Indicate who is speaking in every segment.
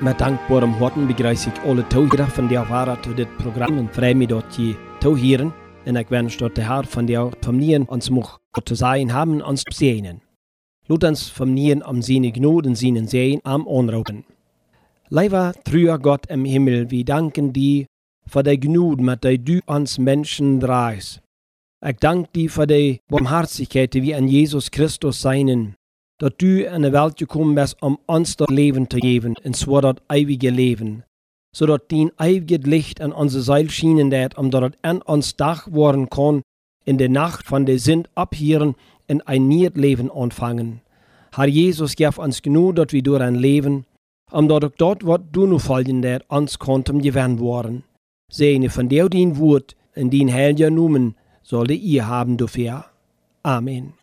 Speaker 1: Met dankbare harten begrüße ich alle Toegedacht von der zu dit Programm und freue mich, dort je toehieren. Und ich wünsche, der Herr von der Familien uns mag zu sein haben, uns segnen. Laat uns Familien am seine Gnade und seinen Segen am anrufen. Lieber treuer Gott im Himmel, wir danken dir für die Gnade, mit der du uns Menschen drehst. Ich danke dir für die Barmherzigkeit, die wir an Jesus Christus seinen, dass du in die Welt gekommen bist, um uns das Leben zu geben, und zwar das ewige Leben, so dass dein ewiges Licht an unsere Seil schienen um dass es an uns Dach worden kann, in der Nacht von der Sinn abhieren und ein neues Leben anfangen. Herr Jesus, uns genug, dass wir durch ein Leben, um dass auch dort, was du noch folgen wird, uns konnten gewinnen worden. Segne von dir dein Wort, in den heiligen Namen, sollte ihr haben dafür. Amen.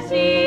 Speaker 2: Niemals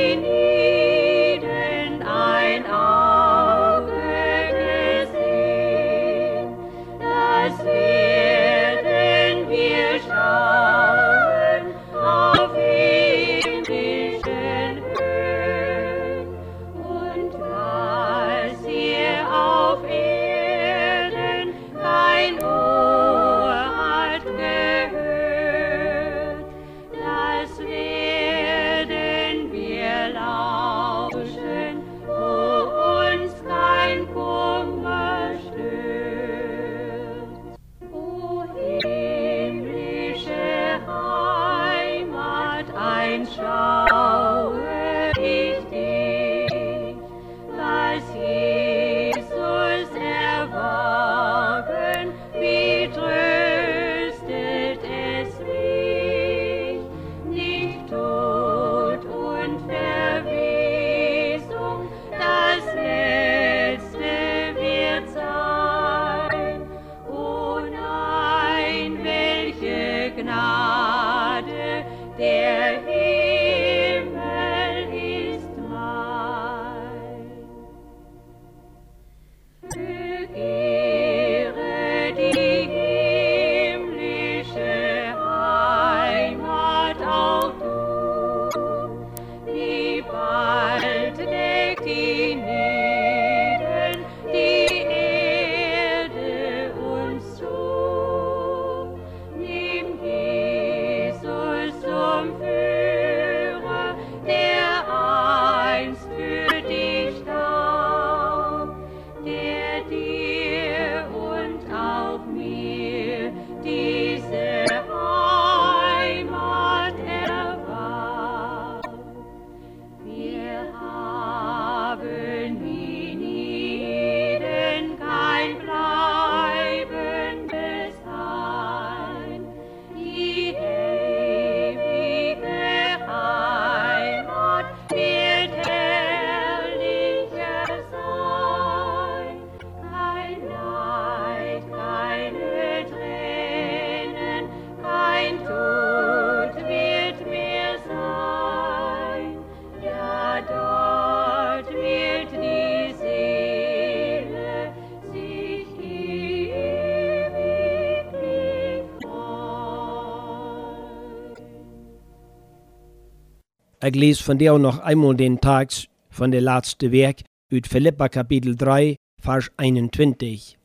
Speaker 2: Ich
Speaker 1: lese von dir noch einmal den Text von der letzten Werk uit Philippa Kapitel 3, Vers 21.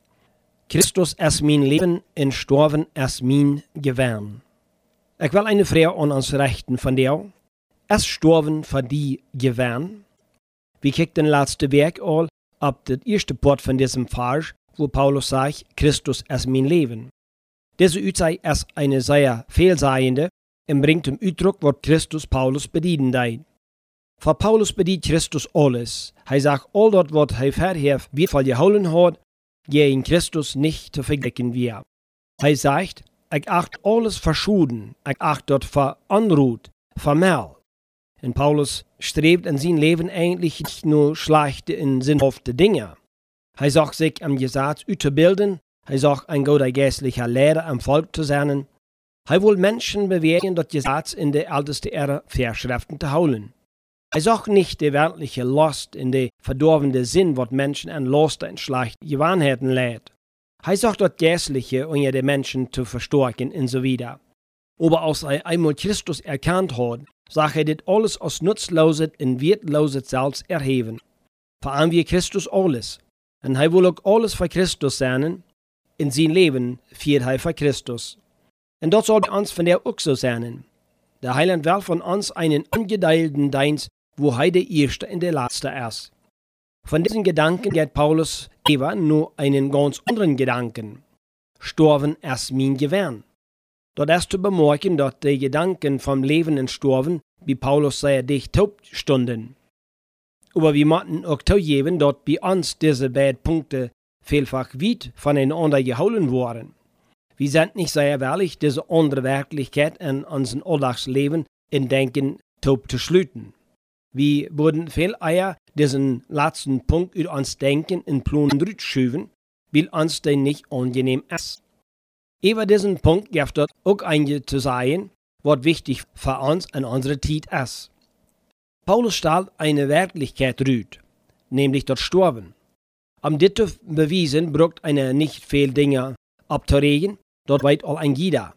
Speaker 1: Christus ist mein Leben en Storven ist mein Gewern. Ich will eine Frage an uns richten von dir. Ist Storven für die Gewern? Wie kijkt den laatste Werk al op het eerste part von diesem Vers, wo Paulus sagt, Christus ist mein Leben. Diese Utzei ist eine sehr vielseiende und bringt zum Ausdruck, was Christus Paulus bedienen deed. Für Paulus bedient Christus alles. Er sagt, all was er vorher wertvoll geholen hat, gegen Christus nicht zu verdecken wir. Er sagt, ich acht alles verschuden, ich acht dort für Unruht, für Mel. Und Paulus strebt in sein Leben eigentlich nicht nur schlechte und sinnhafte Dinge. Er sagt sich am Gesetz bilden, er sagt ein guter geistlicher Lehrer am Volk zu sein. Er will Menschen bewegen, das Gesetz in der ältesten Ära Verschriften zu holen. Er sagt nicht die weltliche Lust in der verdorvende Sinn, was Menschen an Lust und schlechte Gewohnheiten lädt. Er sagt das Geistliche, um die Menschen zu verstärken und so weiter. Aber als er einmal Christus erkannt hat, sagt er dit alles als nutzloses und wertloses selbst erheben. Veran wir Christus alles. Und er will auch alles für Christus sein. In sein Leben führt er für Christus. Und das soll uns von der so sein. Der Heiland will von uns einen angedeilten Dienst, wo er der Erste und der Letzte ist. Von diesen Gedanken geht Paulus Eva nur einen ganz anderen Gedanken. Storven ist mein Gewern. Dort ist zu bemerken, dass die Gedanken vom Leben und Sterben, wie Paulus sehr dicht taub stunden. Aber wir müssen auch zugeben, dass bei uns diese beiden Punkte vielfach weit voneinander geholt wurden. Wir sind nicht sehr ehrlich, diese andere Wirklichkeit in unserem Alltagsleben in Denken taub zu schlüten. Wir würden viel eher diesen letzten Punkt über uns Denken in Plunen schüben, weil uns der nicht angenehm ist. Über diesen Punkt gibt es auch einige zu sagen, was wichtig für uns in unserer Zeit ist. Paulus stellt eine Wirklichkeit rüht, nämlich das Sterben. Um dit zu beweisen, braucht einer nicht viel Dinge abzuregen, dort weit all ein jeder.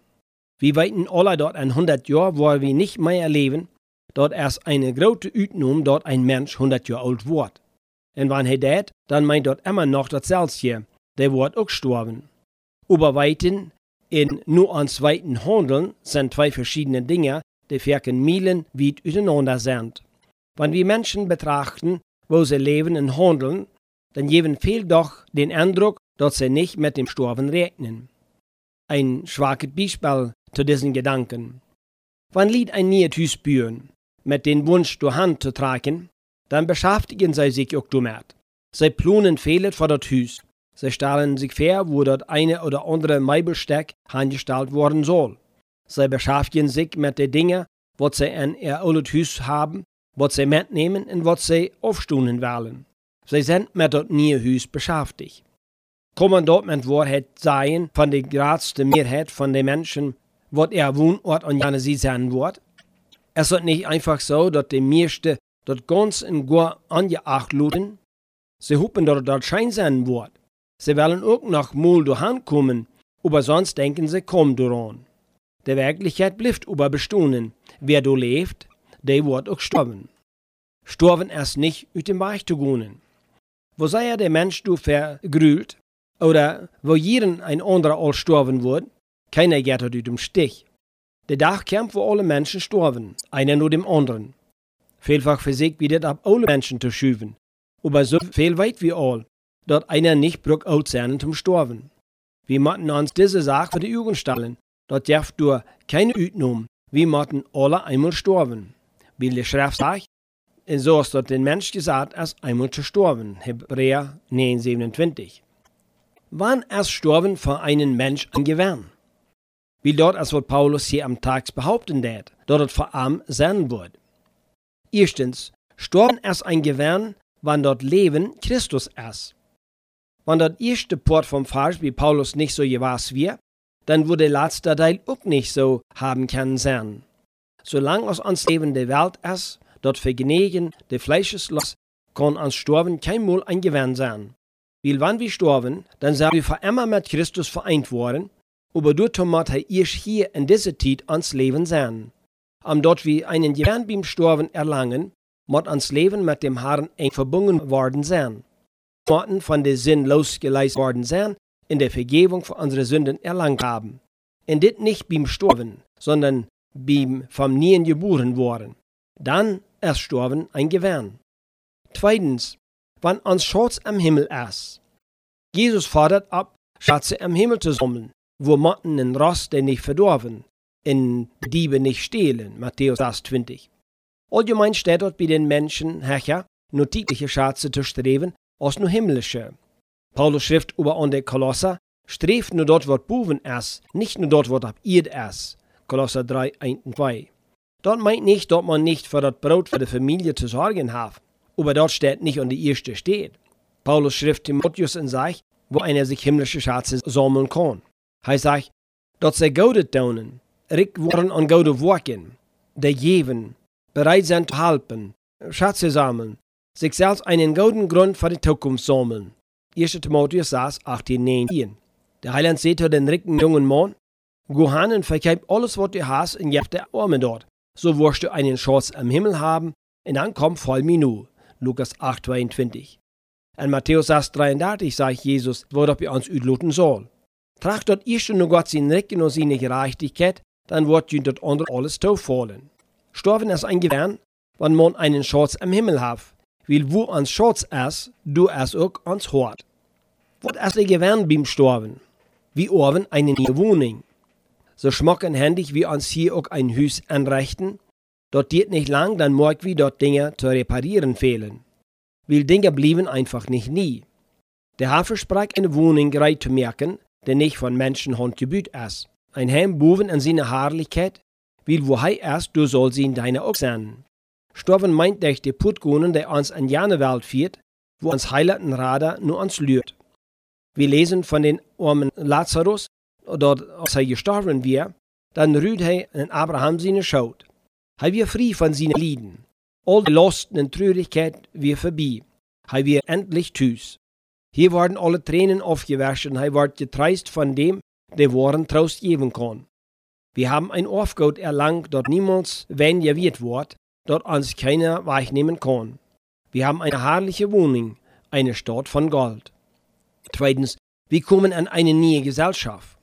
Speaker 1: Wir weiten alle dort ein 100 Jahre, wo wir nicht mehr leben, dort erst eine große Utnum, dort ein Mensch 100 Jahre alt wird. Und wenn er das, dann meint dort immer noch dasselbe, der wird auch sterben. Überweiten in nur ans weiten Handeln sind zwei verschiedene Dinge, die vierken Meilen weit auseinander sind. Wenn wir Menschen betrachten, wo sie leben und handeln, dann geben viel doch den Eindruck, dass sie nicht mit dem Sterben rechnen. Ein schwaches Beispiel zu diesen Gedanken. Wenn Lied ein neues bühen, mit dem Wunsch durch Hand zu tragen, dann beschäftigen sie sich auch damit. Sie planen Fehler für das Haus, Sie stellen sich vor, wo das eine oder andere Meibelsteck angestellt worden soll. Sie beschäftigen sich mit den Dingen, was sie in ihr altes Haus haben, was sie mitnehmen und was sie aufstunden wollen. Sie sind mit das neue Haus beschäftigt. Kommen dort mit Wahrheit sein von der größten Mehrheit von den Menschen, was ihr Wohnort und jene sie sein wird? Es ist nicht einfach so, dass die meisten dort ganz in gar angeacht luden. Sie hoffen, dass dort Schein sein wird. Sie wollen auch noch mal daheim kommen, aber sonst denken sie kaum daran. Der Wirklichkeit bleibt aber bestehen. Wer du lebt, der wird auch sterben. Sterben erst nicht ut dem Weich zu gehen. Wo sei ja der Mensch du vergrüht, oder wo jeden ein anderer all sterben wird, keiner geht ut dem Stich. Der Tag kommt, wo alle Menschen sterben, einer nur dem anderen. Vielfach versiegt wie das ab alle Menschen zu schüben, aber so viel weit wie all, dat einer nicht brück alt sein zum Storben. Wir müssen uns diese Sache für die Augen stellen. Dort darf du keine Utnum. Wir müssen alle einmal sterben. Wie die Schrift sagt, so ist dort den Mensch gesagt, als einmal zu sterben. Hebräer 9, 27. Wann ist Sterben für einen Mensch ein Gewinn? Wie dort, als was Paulus hier am Tag behaupten wird, dort es vor allem sein wird. Erstens, Sterben ist ein Gewinn, wann dort Leben Christus ist. Wenn das erste Port vom Vers wie Paulus nicht so gewas wie, dann würde der letzte Teil auch nicht so haben können sein. Solange aus uns Leben der Welt ist, dort Vergnügen der Fleischeslust, kann uns Sterben kein Mal ein Gewinn sein. Weil wenn wir sterben, dann sind wir für immer mit Christus vereint worden, aber dort muss er erst hier in dieser Zeit ans Leben sein. am dort wie einen Gewinn beim Storben erlangen, muss ans Leben mit dem Herrn eng verbunden worden sein. Motten von der Sinn losgeleist worden sein, in der Vergebung für unsere Sünden erlangt haben. Und dit nicht beim Storben, sondern beim vom Nien geboren worden. Dann erst Storben ein Gewinn. Zweitens, wann uns Schatz am Himmel ist. Jesus fordert ab, Schatze am Himmel zu sammeln, wo Motten in Rost der nicht verdorben, in Diebe nicht stehlen, Matthäus 20. Allgemein steht dort bei den Menschen, Herrscher, nur tägliche Schatze zu streben, als nur himmlische. Paulus schrift über an der Kolosser, strebt nur dort, was boven ist, nicht nur dort, was ab ihr ist. Kolosser 3, 1 und 2. Dort meint nicht, dass man nicht für das Brot für die Familie zu sorgen hat, aber dort steht nicht an die erste steht. Paulus schrift Timotheus in sich, wo einer sich himmlische Schatze sammeln kann. Er sagt, dort sei Gaudet daunen, rik worden an gode Worken, der geben, bereit sind zu helfen, Schatze sammeln, sich selbst einen guten Grund für die Zukunft sammeln. 1. Timotheus 6, 18, 19. Der Heiland zu den ricken jungen Mann, Geh hin und verkeib alles, was du hast, und gib der Arme dort. So wirst du einen Schatz am Himmel haben, und dann komm voll Minu. Lukas 8, 22. In Matthäus 6, 33 sagt Jesus, worauf wir uns ütluten soll. Tracht dort erst nur Gott sein Recken und seine Gerechtigkeit, dann wird ihm dort andere alles fallen. Storben ist ein Gewinn, wenn man einen Schatz am Himmel hat, weil wo ans Schatz ist, du es auch ans Hort. Ist der Gewinn beim Storben? Wie oben eine neue Wohnung. So schmocken händig wie uns hier auch ein Haus anrichten, dort geht nicht lang, dann mag wie dort Dinge zu reparieren fehlen. Weil Dinge blieben einfach nicht nie. Der Hafer sprach eine Wohnung bereit zu merken, der nicht von Menschenhand gebüht ist. Ein Heim boven an seine Herrlichkeit, weil wo hei ist, du sollst ihn deine auch sein. Storben meint dich die Putgonen, der uns an jane Welt führt, wo uns heilaten Rader nur uns lührt. Wir lesen von den armen Lazarus, dort als er gestorben wir, dann rührt er in Abraham seine Schaut. Er wir frei von seinen Lieden. All Lasten Traurigkeit wir vorbei. Er wir endlich tüß. Hier werden alle Tränen aufgewaschen, er wird getreist von dem, der Worten Trost geben kann. Wir haben ein Aufgaut erlangt, dort niemals wenn wird wird, dort uns keiner wahrnehmen kann. Wir haben eine herrliche Wohnung, eine Stadt von Gold. Zweitens, wir kommen an eine neue Gesellschaft.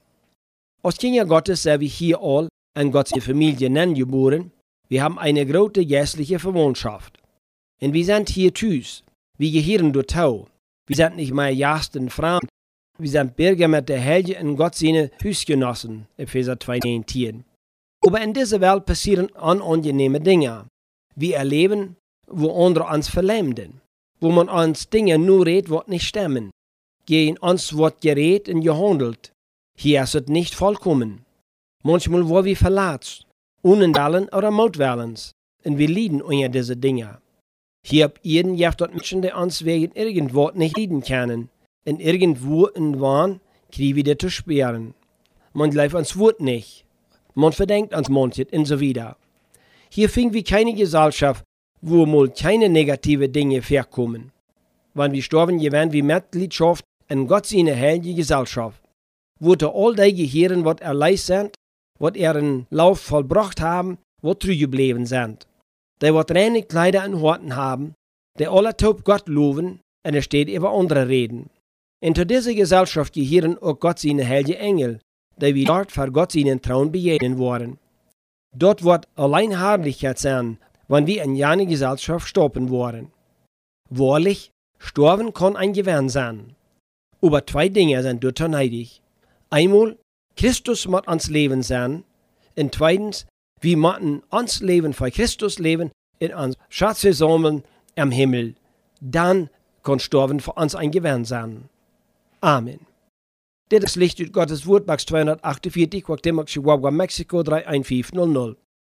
Speaker 1: Als Kinder Gottes sind wir hier all an Gottes Familie nennen geboren. Wir haben eine große geistliche Verwandtschaft. Und wir sind hier tüß. Wir gehören durch Tau. Wir sind nicht mehr Jasten Frauen. Wir sind Bürger mit der Helge in Gott seine. Epheser 2, 19. Aber in dieser Welt passieren unangenehme Dinge. Wir erleben, wo andere uns verlämmen. Wo man uns Dinge nur redet, was nicht stimmen. Gegen uns wird geredet und gehandelt. Hier ist es nicht vollkommen. Manchmal wo wir verletzt, unendallen oder mutwellens, und wir leiden unter diese Dinge. Hier habt ihr dort Menschen, die uns wegen irgendwo nicht leiden können, und irgendwo in Wahn kriegen wir zu sperren. Man glaubt uns Wort nicht. Man verdenkt uns manches und so wieder. Hier finden wir keine Gesellschaft, wo mal keine negative Dinge vorkommen. Wenn wir sterben, gewähren wir Mitgliedschaft in Gott seine heilige Gesellschaft, der all die Gehirn, was erleist was ihren Lauf vollbracht haben, wo treu geblieben sind. Die wat reine Kleider und Horten haben, die alle taub Gott loben, und er steht über andere reden. Und zu dieser Gesellschaft gehören auch Gott seine heilige Engel, die wir dort für Gott seinen Traum begegnen wollen. Dort wird allein Herrlichkeit sein, wenn wir in jene Gesellschaft stoppen wollen. Wahrlich, Storben kann ein Gewinn sein. Aber zwei Dinge sind dort neidig. Einmal, Christus muss ans Leben sein. Und zweitens, wir müssen ans Leben für Christus leben in uns Schatze sammeln am Himmel. Dann kann Storben für uns ein Gewinn sein. Amen. Is licht Gottes woord, Max 248, Quactemoc, Chihuahua, Mexico 31500.